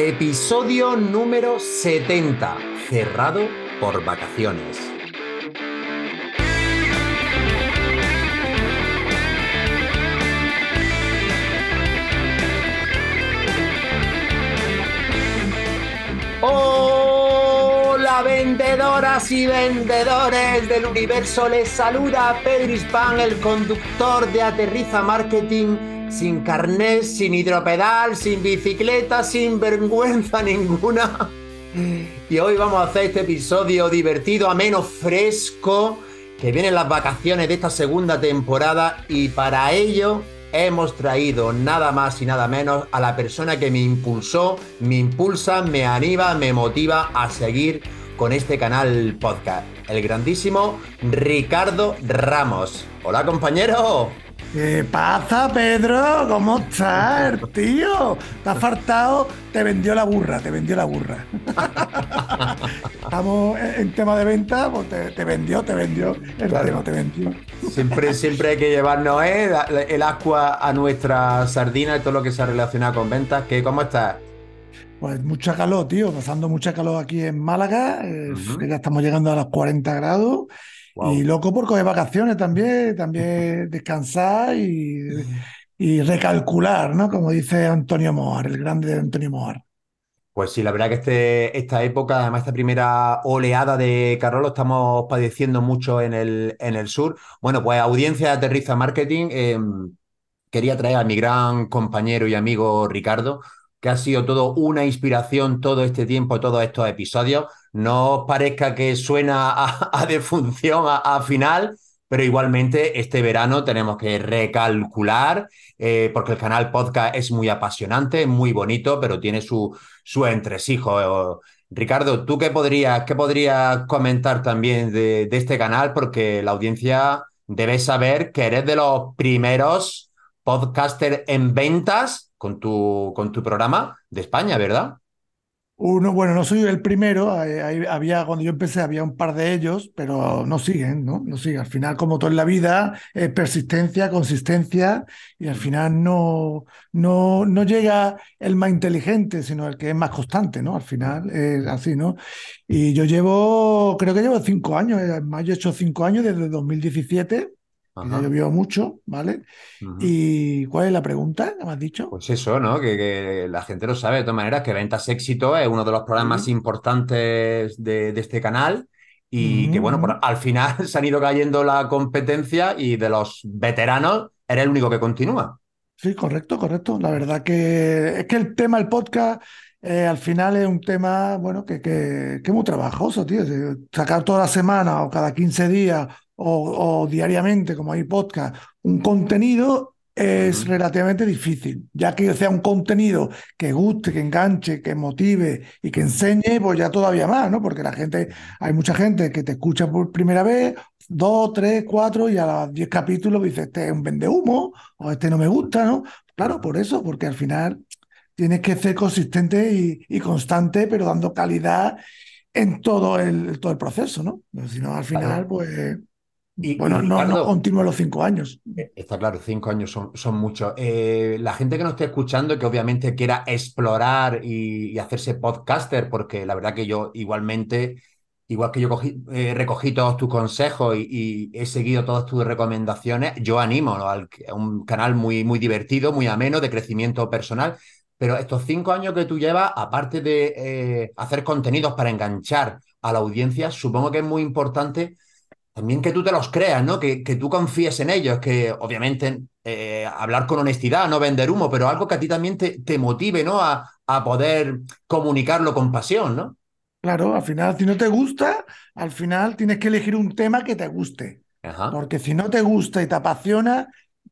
Episodio número 70, cerrado por vacaciones. Hola vendedoras y vendedores del universo, les saluda Pedro Hispan, el conductor de Aterriza Marketing, sin carnet, sin hidropedal, sin bicicleta, sin vergüenza ninguna. Y hoy vamos a hacer este episodio divertido, ameno, fresco, que vienen las vacaciones de esta segunda temporada y para ello hemos traído nada más y nada menos a la persona que me impulsó, me impulsa, me anima, me motiva a seguir con este canal podcast, el grandísimo Ricardo Ramos. Hola compañero. ¿Qué pasa, Pedro? ¿Cómo estás, tío? ¿Te has faltado? Te vendió la burra, te vendió la burra. Estamos en tema de venta, pues te, vendió, te vendió, el tema te vendió. Siempre, siempre hay que llevarnos ¿eh? el agua a nuestra sardina y todo lo que se ha relacionado con ventas. ¿Qué, ¿Cómo estás? Pues mucha calor, tío, pasando mucha calor aquí en Málaga, eh, ya estamos llegando a los 40 grados. Y loco por coger vacaciones también, también descansar y, recalcular, ¿no? Como dice Antonio Moar, el grande de Antonio Moar. Pues sí, la verdad que este, esta época, además esta primera oleada de Carol, lo estamos padeciendo mucho en el, en el sur. Bueno, pues audiencia de Aterriza Marketing, em, quería traer a mi gran compañero y amigo Ricardo, que ha sido todo una inspiración todo este tiempo, todos estos episodios. No os parezca que suena a, defunción a, final, pero igualmente este verano tenemos que recalcular, eh, porque el canal podcast es muy apasionante, muy bonito, pero tiene su, su entresijo. Ricardo, ¿tú qué podrías, qué podrías comentar también de, de este canal? Porque la audiencia debe saber que eres de los primeros podcasters en ventas con tu, con tu programa de España, ¿verdad? Uno, bueno, no soy el primero, había, cuando yo empecé había un par de ellos, pero no siguen, ¿no? No siguen. Al final, como todo en la vida, es persistencia, consistencia, y al final no, no, no llega el más inteligente, sino el que es más constante, ¿no? Al final es así, ¿no? Y yo llevo, creo que llevo cinco años, en mayo he hecho cinco años desde 2017, ya llovió mucho, ¿vale? ¿Y cuál es la pregunta que me has dicho? Pues eso, ¿no? Que, la gente lo sabe de todas maneras, que Ventas Éxito es uno de los programas importantes de, este canal y que, bueno, al final se han ido cayendo la competencia y de los veteranos eres el único que continúa. Sí, correcto, correcto. La verdad que es que el tema del podcast eh, al final es un tema, bueno, que, que, que es muy trabajoso, tío. Sacar toda la semana o cada 15 días o, diariamente, como hay podcast, un contenido es relativamente difícil, ya que sea un contenido que guste, que enganche, que motive y que enseñe, pues ya todavía más, ¿no? Porque la gente, hay mucha gente que te escucha por primera vez, dos, tres, cuatro, y a los diez capítulos dice, este es un vende humo, o este no me gusta, ¿no? Claro, por eso, porque al final tienes que ser consistente y, constante, pero dando calidad en todo el, todo el proceso, ¿no? Si no, al final, pues y, bueno, no, no continúa los cinco años. Eh, está claro, cinco años son, son muchos. Eh, la gente que nos esté escuchando, que obviamente quiera explorar y, hacerse podcaster, porque la verdad que yo igualmente, igual que yo cogí, eh, recogí todos tus consejos y, he seguido todas tus recomendaciones, yo animo a un canal muy, muy divertido, muy ameno, de crecimiento personal. Pero estos cinco años que tú llevas, aparte de hacer contenidos para enganchar a la audiencia, supongo que es muy importante también que tú te los creas, ¿no? Que, que tú confíes en ellos, que obviamente eh, hablar con honestidad, no vender humo, pero algo que a ti también te, te motive, ¿no? A, a, poder comunicarlo con pasión, ¿no? Claro, al final, si no te gusta, al final tienes que elegir un tema que te guste. Porque si no te gusta y te apasiona,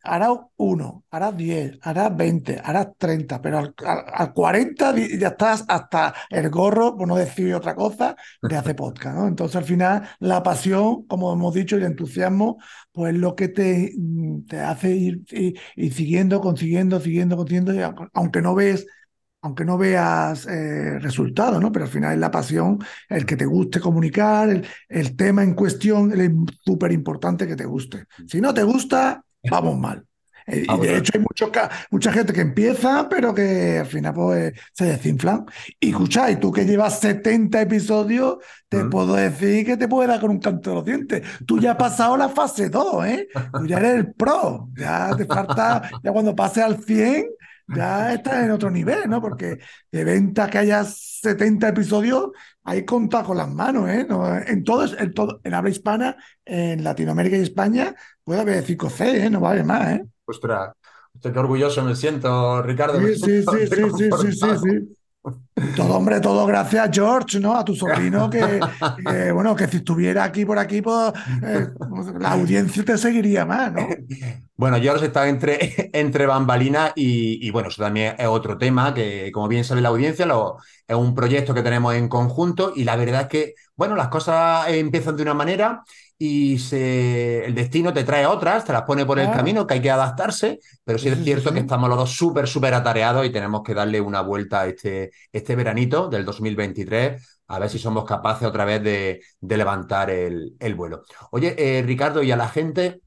hará uno, hará diez, hará veinte, hará treinta, pero al, cuarenta ya estás hasta el gorro, por no decir otra cosa, de hacer podcast, ¿no? Entonces al final la pasión, como hemos dicho, y el entusiasmo, pues es lo que te, te hace ir, siguiendo, consiguiendo, siguiendo, consiguiendo, aunque no ves aunque no veas eh, resultados, ¿no? Pero al final es la pasión, el que te guste comunicar, el, el tema en cuestión, es súper importante que te guste. Si no te gusta, vamos mal. Eh, y de hecho hay mucho, mucha gente que empieza, pero que al final pues, se desinflan. Y escucha, y tú que llevas 70 episodios, te mm. puedo decir que te puede dar con un canto de los dientes. Tú ya has pasado la fase 2, ¿eh? Tú ya eres el pro. Ya te falta, ya cuando pase al 100, ya estás en otro nivel, ¿no? Porque de venta que haya 70 episodios, hay contado con las manos, ¿eh? en, todo, en, todo, en habla hispana, en Latinoamérica y España, puede haber 5C, ¿eh? No vale más, ¿eh? Ostras, qué orgulloso me siento, Ricardo. Sí, sí, sí, sí, sí, sí, sí, Todo, hombre, todo gracias George, ¿no? A tu sobrino, que, bueno, que si estuviera aquí por aquí, pues eh, la audiencia te seguiría más, ¿no? Bueno, George está entre, entre bambalinas y, bueno, eso también es otro tema que, como bien sabe la audiencia, lo, es un proyecto que tenemos en conjunto y la verdad es que, bueno, las cosas empiezan de una manera y se, el destino te trae otras, te las pone por el camino, que hay que adaptarse, pero sí es cierto que estamos los dos súper, súper atareados y tenemos que darle una vuelta a este, este veranito del 2023, a ver si somos capaces otra vez de, levantar el, vuelo. Oye, eh, Ricardo, y a la gente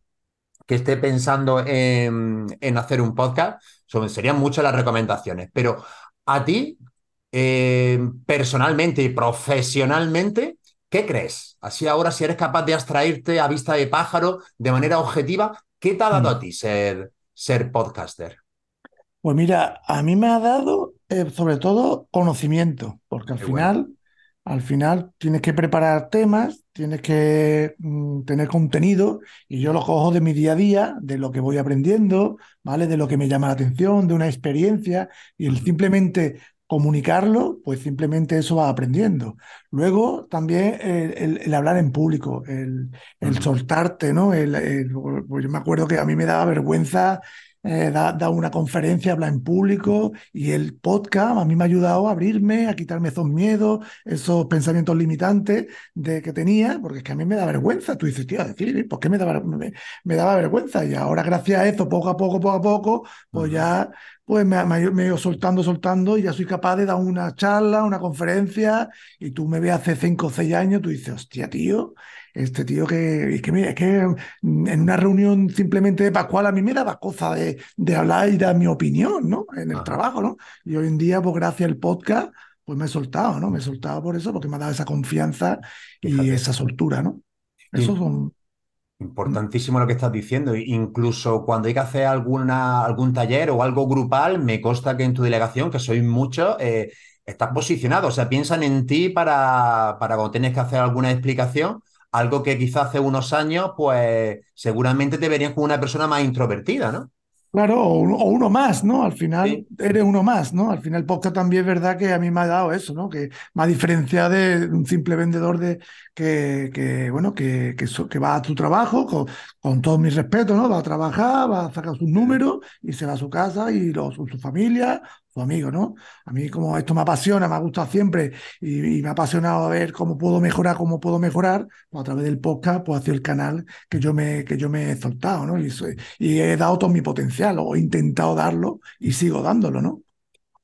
que esté pensando en, hacer un podcast, serían muchas las recomendaciones, pero a ti, eh, personalmente y profesionalmente, ¿Qué crees? Así ahora, si eres capaz de abstraerte a vista de pájaro de manera objetiva, ¿qué te ha dado a mm. ti ser, ser podcaster? Pues mira, a mí me ha dado eh, sobre todo conocimiento, porque al final, al final tienes que preparar temas, tienes que mm, tener contenido y yo lo cojo de mi día a día, de lo que voy aprendiendo, ¿vale? De lo que me llama la atención, de una experiencia y el simplemente comunicarlo, pues simplemente eso va aprendiendo. Luego también el, hablar en público, el, soltarte, ¿no? pues yo me acuerdo que a mí me daba vergüenza eh, dar una conferencia, hablar en público y el podcast a mí me ha ayudado a abrirme, a quitarme esos miedos, esos pensamientos limitantes de que tenía, porque es que a mí me da vergüenza. Tú dices, tío, decir, ¿por qué me daba, me, daba vergüenza? Y ahora gracias a eso, poco a poco, poco a poco, pues ya pues me, he ido soltando, soltando y ya soy capaz de dar una charla, una conferencia y tú me ves hace cinco o seis años, tú dices, hostia, tío, este tío que, es que, mira, es que en una reunión simplemente de Pascual a mí me daba cosa de, de hablar y dar mi opinión, ¿no? En el trabajo, ¿no? Y hoy en día, pues gracias al podcast, pues me he soltado, ¿no? Me he soltado por eso, porque me ha dado esa confianza y esa soltura, ¿no? Eso son... Importantísimo lo que estás diciendo. Incluso cuando hay que hacer alguna, algún taller o algo grupal, me consta que en tu delegación, que sois muchos, eh, estás posicionado. O sea, piensan en ti para, para cuando tienes que hacer alguna explicación, algo que quizás hace unos años, pues seguramente te verían como una persona más introvertida, ¿no? Claro, o uno, más, ¿no? Al final eres uno más, ¿no? Al final el podcast también es verdad que a mí me ha dado eso, ¿no? Que me ha diferenciado de un simple vendedor de que, que bueno, que, que, va a tu trabajo con, con todo mi respeto, ¿no? Va a trabajar, va a sacar sus números y se va a su casa y los, su familia amigo, ¿no? A mí como esto me apasiona, me ha gustado siempre y, me ha apasionado a ver cómo puedo mejorar, cómo puedo mejorar, pues a través del podcast, pues hacia el canal que yo me, que yo me he soltado, ¿no? Y, y he dado todo mi potencial, o he intentado darlo y sigo dándolo, ¿no?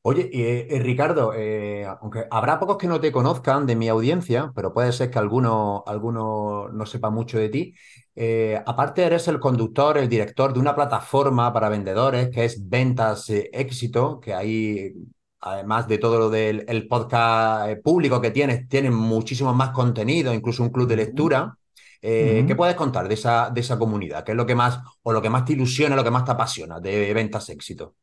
Oye, eh, Ricardo, eh, aunque habrá pocos que no te conozcan de mi audiencia, pero puede ser que alguno, alguno no sepa mucho de ti. Eh, aparte, eres el conductor, el director de una plataforma para vendedores que es Ventas Éxito, que ahí, además de todo lo del podcast público que tienes, tienen muchísimo más contenido, incluso un club de lectura. ¿Qué puedes contar de esa, de esa comunidad? ¿Qué es lo que más, o lo que más te ilusiona, lo que más te apasiona de Ventas Éxito?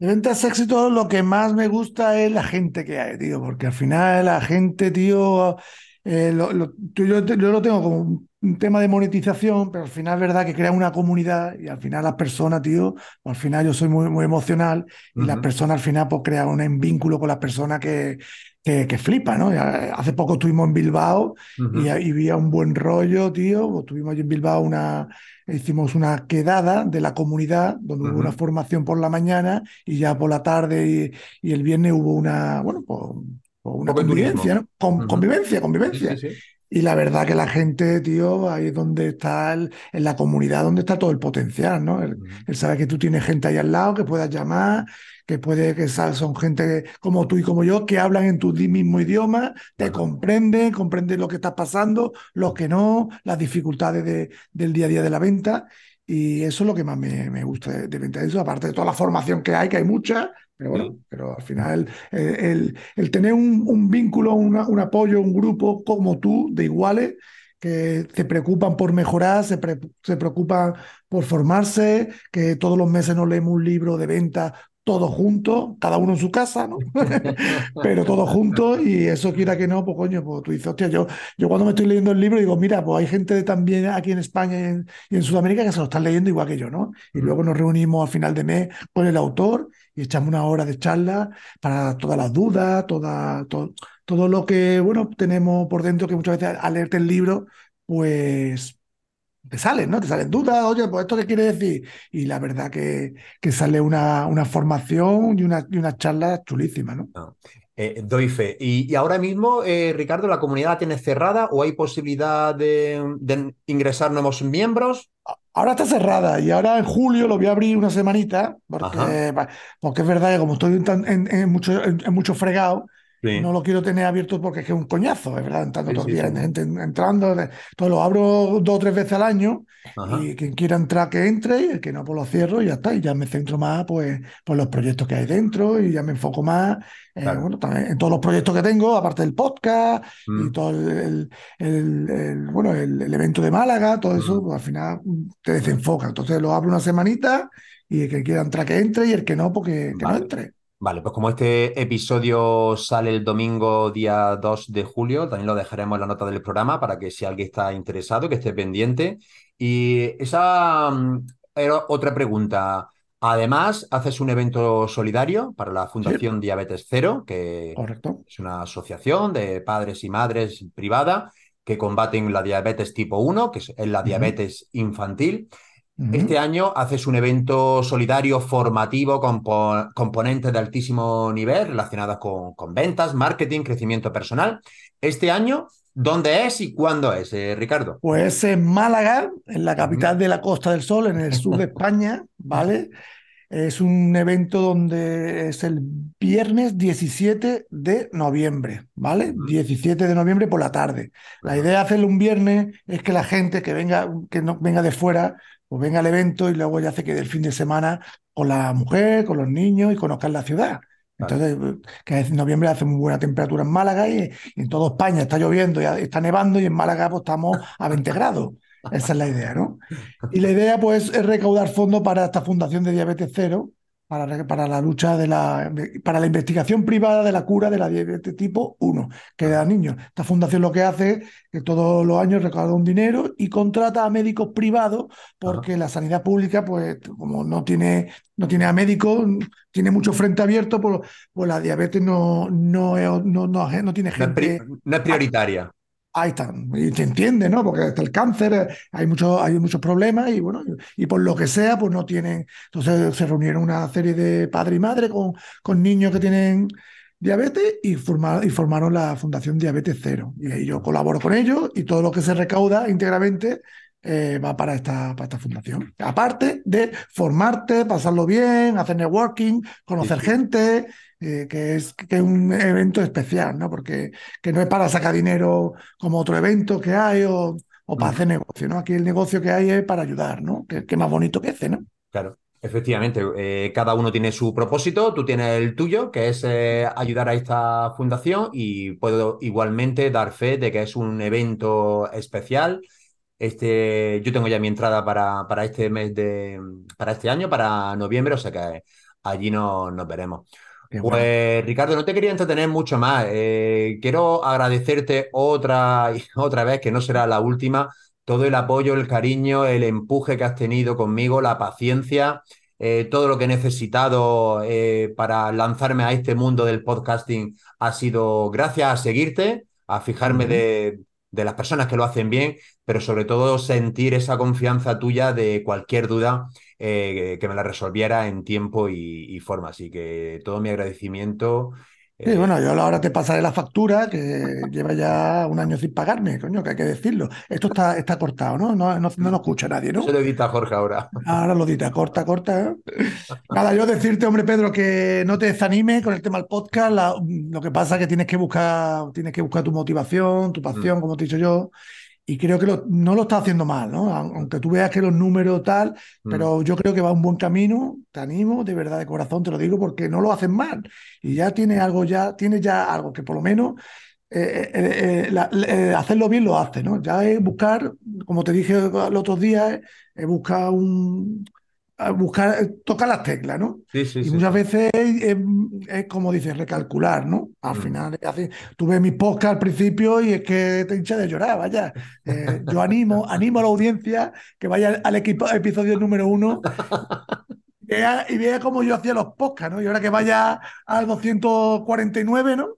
De ventas éxito lo que más me gusta es la gente que hay, tío, porque al final la gente, tío, eh, yo, yo, lo tengo como un tema de monetización, pero al final es verdad que crea una comunidad y al final las personas, tío, al final yo soy muy, muy emocional y las personas al final pues crean un vínculo con las personas que, que, que flipa, ¿no? Hace poco estuvimos en Bilbao y, había un buen rollo, tío, pues, tuvimos allí en Bilbao una, hicimos una quedada de la comunidad donde hubo una formación por la mañana y ya por la tarde y, el viernes hubo una, bueno, pues, pues una convivencia, ¿no? Convivencia, convivencia. Y la verdad que la gente, tío, ahí es donde está, en la comunidad, donde está todo el potencial, ¿no? Él, sabe que tú tienes gente ahí al lado, que puedas llamar, que puede que son gente como tú y como yo, que hablan en tu mismo idioma, te comprenden, comprenden lo que está pasando, lo que no, las dificultades del día a día de la venta. Y eso es lo que más me, me gusta de, de venta. Eso, aparte de toda la formación que hay, que hay mucha, pero bueno, pero al final el, el- el tener un, un vínculo, una- un apoyo, un grupo como tú, de iguales, que se preocupan por mejorar, se, pre- se preocupan por formarse, que todos los meses nos leemos un libro de venta todos juntos, cada uno en su casa, ¿no? Pero todos juntos y eso quiera que no, pues coño, pues tú dices, hostia, yo, yo cuando me estoy leyendo el libro digo, mira, pues hay gente también aquí en España y en, y en Sudamérica que se lo están leyendo igual que yo, ¿no? Y luego nos reunimos al final de mes con el autor y echamos una hora de charla para todas las dudas, toda, to- todo lo que, bueno, tenemos por dentro que muchas veces al leerte el libro, pues te salen, ¿no? Te salen dudas, oye, pues esto qué quiere decir. Y la verdad que, que sale una, una formación y una, y una charla chulísima, ¿no? No. Eh, doy fe. Y, y ahora mismo, eh, Ricardo, ¿la comunidad la tienes cerrada o hay posibilidad de, de ingresar nuevos miembros? Ahora está cerrada y ahora en julio lo voy a abrir una semanita, porque, Ajá. porque es verdad que como estoy en, tan- en- en mucho, en, en mucho fregado, Sí. no lo quiero tener abierto porque es que es un coñazo, es verdad, entrando Sí, todos los días, gente entrando, entonces lo abro dos o tres veces al año Ajá. y quien quiera entrar que entre y el que no pues lo cierro y ya está, y ya me centro más pues por los proyectos que hay dentro y ya me enfoco más eh, bueno, también en todos los proyectos que tengo, aparte del podcast y Mm, todo el, el- el- el, bueno, el, el evento de Málaga, todo eso, mm. pues al final te desenfoca. Entonces lo abro una semanita y el que quiera entrar que entre y el que no, pues que, que no entre. Vale, pues como este episodio sale el domingo día 2 de julio, también lo dejaremos en la nota del programa para que si alguien está interesado, que esté pendiente. Y esa mm, era otra pregunta. Además, haces un evento solidario para la Sí, Fundación Diabetes Cero, que correcto. es una asociación de padres y madres privada que combaten la diabetes tipo 1, que es la diabetes infantil. Este año haces un evento solidario formativo con po- componentes de altísimo nivel relacionados con, con ventas, marketing, crecimiento personal. Este año, ¿dónde es y cuándo es, eh, Ricardo? Pues en Málaga, en la capital de la Costa del Sol, en el sur de España, ¿vale? Es un evento donde es el viernes 17 de noviembre, ¿vale? Ujú. 17 de noviembre por la tarde. La idea de hacerlo un viernes es que la gente que venga, que no venga de fuera, pues venga al evento y luego ya se quede el fin de semana con la mujer, con los niños y conozcan la ciudad. Entonces, que en noviembre hace muy buena temperatura en Málaga y, y en toda España está lloviendo y está nevando y en Málaga pues estamos a 20 grados. Esa es la idea, ¿no? Y la idea, pues, es recaudar fondos para esta Fundación de Diabetes Cero, para, para la lucha de la, para la investigación privada de la cura de la diabetes tipo 1, que da a Ajá. niños. Esta fundación lo que hace es que todos los años recauda un dinero y contrata a médicos privados, Ajá. porque la sanidad pública, pues, como no tiene, no tiene a médicos, tiene mucho frente abierto, pues, pues la diabetes no, no, no, no, no tiene gente. no es prioritaria. Ahí está, y se entiende, ¿no? Porque está el cáncer, eh, hay muchos, hay muchos problemas y bueno, y, por lo que sea, pues no tienen. Entonces se reunieron una serie de padre y madre con, con niños que tienen diabetes y formaron, y formaron la Fundación Diabetes Cero. Y ahí yo colaboro con ellos y todo lo que se recauda íntegramente eh, va para esta, para esta fundación. Aparte de formarte, pasarlo bien, hacer networking, Sí, conocer sí. gente, eh, que es, que es un evento especial, ¿no? Porque que no es para sacar dinero como otro evento que hay o, o para hacer negocio, ¿no? Aquí el negocio que hay es para ayudar, ¿no? Que, que más bonito que ese, ¿no? Claro, efectivamente, eh, cada uno tiene su propósito, tú tienes el tuyo, que es eh, ayudar a esta fundación y puedo igualmente dar fe de que es un evento especial. Este, yo tengo ya mi entrada para, para este mes de, para este año, para noviembre, o sea que allí no- nos veremos. Qué bueno. Pues Ricardo, no te quería entretener mucho más. Eh, quiero agradecerte otra y otra vez, que no será la última, todo el apoyo, el cariño, el empuje que has tenido conmigo, la paciencia, eh, todo lo que he necesitado eh, para lanzarme a este mundo del podcasting ha sido gracias a seguirte, a fijarme de, de las personas que lo hacen bien, pero sobre todo sentir esa confianza tuya de cualquier duda eh, que me la resolviera en tiempo y, y forma. Así que todo mi agradecimiento. Sí, eh, bueno, yo ahora te pasaré la factura que lleva ya un año sin pagarme, coño, que hay que decirlo. Esto está, está cortado, ¿no? No, no, no lo escucha nadie, ¿no? lo edita Jorge ahora. Ahora lo dita, corta, corta. Nada, yo decirte, hombre, Pedro, que no te desanimes con el tema del podcast. La- lo que pasa es que tienes que buscar, tienes que buscar tu motivación, tu Mm, pasión, como te he dicho yo. Y creo que no lo está haciendo mal, ¿no? Aunque tú veas que los números tal, mm. pero yo creo que va un buen camino, te animo, de verdad, de corazón te lo digo, porque no lo hacen mal. Y ya tiene algo, ya, tiene ya algo que por lo menos eh, eh, eh, hacerlo bien lo hace, ¿no? Ya es buscar, como te dije los otros días, es buscar un, buscar, tocar las teclas, ¿no? Sí, sí, y muchas veces es, como dices, recalcular, ¿no? Al mm. final, tú ves mis podcasts al principio y es que te hincha de llorar, vaya. Eh, yo animo, animo a la audiencia que vaya al equipo, episodio número uno y vea, cómo yo hacía los podcasts, ¿no? Y ahora que vaya al 249, ¿no?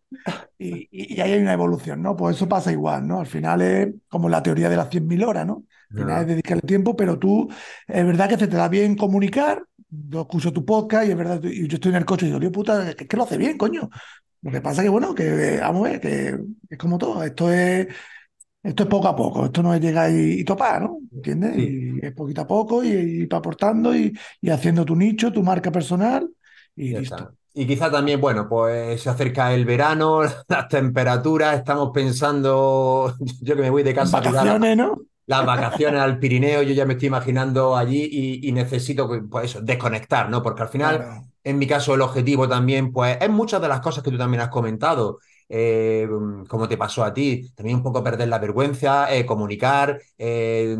Y, y, ahí hay una evolución, ¿no? Pues eso pasa igual, ¿no? Al final es como la teoría de las 100.000 horas, ¿no? Al final es dedicarle tiempo, pero tú, es verdad que se te da bien comunicar. Yo escucho tu podcast y es verdad, y yo estoy en el coche y digo, puta, es que lo hace bien, coño. Lo que pasa es que, bueno, que vamos a ver, que es como todo. Esto es, esto es poco a poco, esto no es llegar y, topar, ¿no? ¿Entiendes? Y es poquito a poco y, y aportando y, haciendo tu nicho, tu marca personal y listo. Y quizá también, bueno, pues se acerca el verano, las temperaturas, estamos pensando, yo que me voy de casa. Vacaciones, ¿no? las vacaciones al Pirineo, yo ya me estoy imaginando allí y, necesito, pues eso, desconectar, ¿no? Porque al final, en mi caso, el objetivo también, pues, es muchas de las cosas que tú también has comentado. Eh, como te pasó a ti, también un poco perder la vergüenza, eh, comunicar, eh,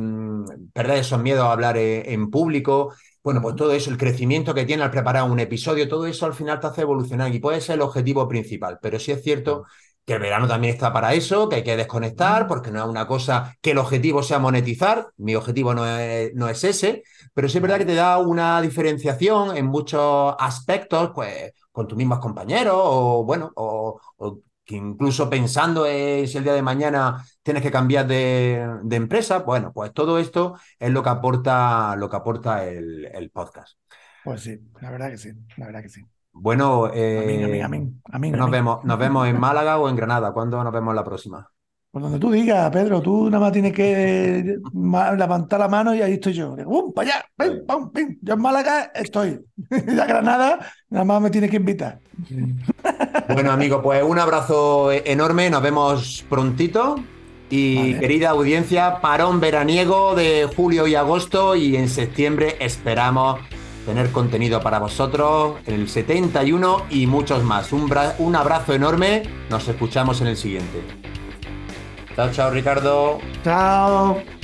perder esos miedos a hablar en público. Bueno, pues todo eso, el crecimiento que tiene al preparar un episodio, todo eso al final te hace evolucionar y puede ser el objetivo principal. Pero sí es cierto que el verano también está para eso, que hay que desconectar, porque no es una cosa que el objetivo sea monetizar, mi objetivo no es, no es ese, pero sí es verdad que te da una diferenciación en muchos aspectos, pues con tus mismos compañeros, o bueno, o, que incluso pensando en si el día de mañana tienes que cambiar de, empresa, bueno, pues todo esto es lo que aporta, lo que aporta el, el podcast. Pues sí, la verdad que sí, la verdad que sí. Bueno, eh, nos, Vemos, nos vemos en Málaga o en Granada. ¿Cuándo nos vemos la próxima? Pues donde tú digas, Pedro, tú nada más tienes que levantar la mano y ahí estoy yo. ¡Bum! ¡Para allá! ¡Pum! ¡Pum! Yo en Málaga estoy. Y a Granada nada más me tienes que invitar. Bueno, amigo, pues un abrazo enorme. Nos vemos prontito. Y querida audiencia, parón veraniego de julio y agosto y en septiembre esperamos tener contenido para vosotros, el 71 y muchos más. Un, un abrazo enorme, nos escuchamos en el siguiente. Chao, chao Ricardo. Chao.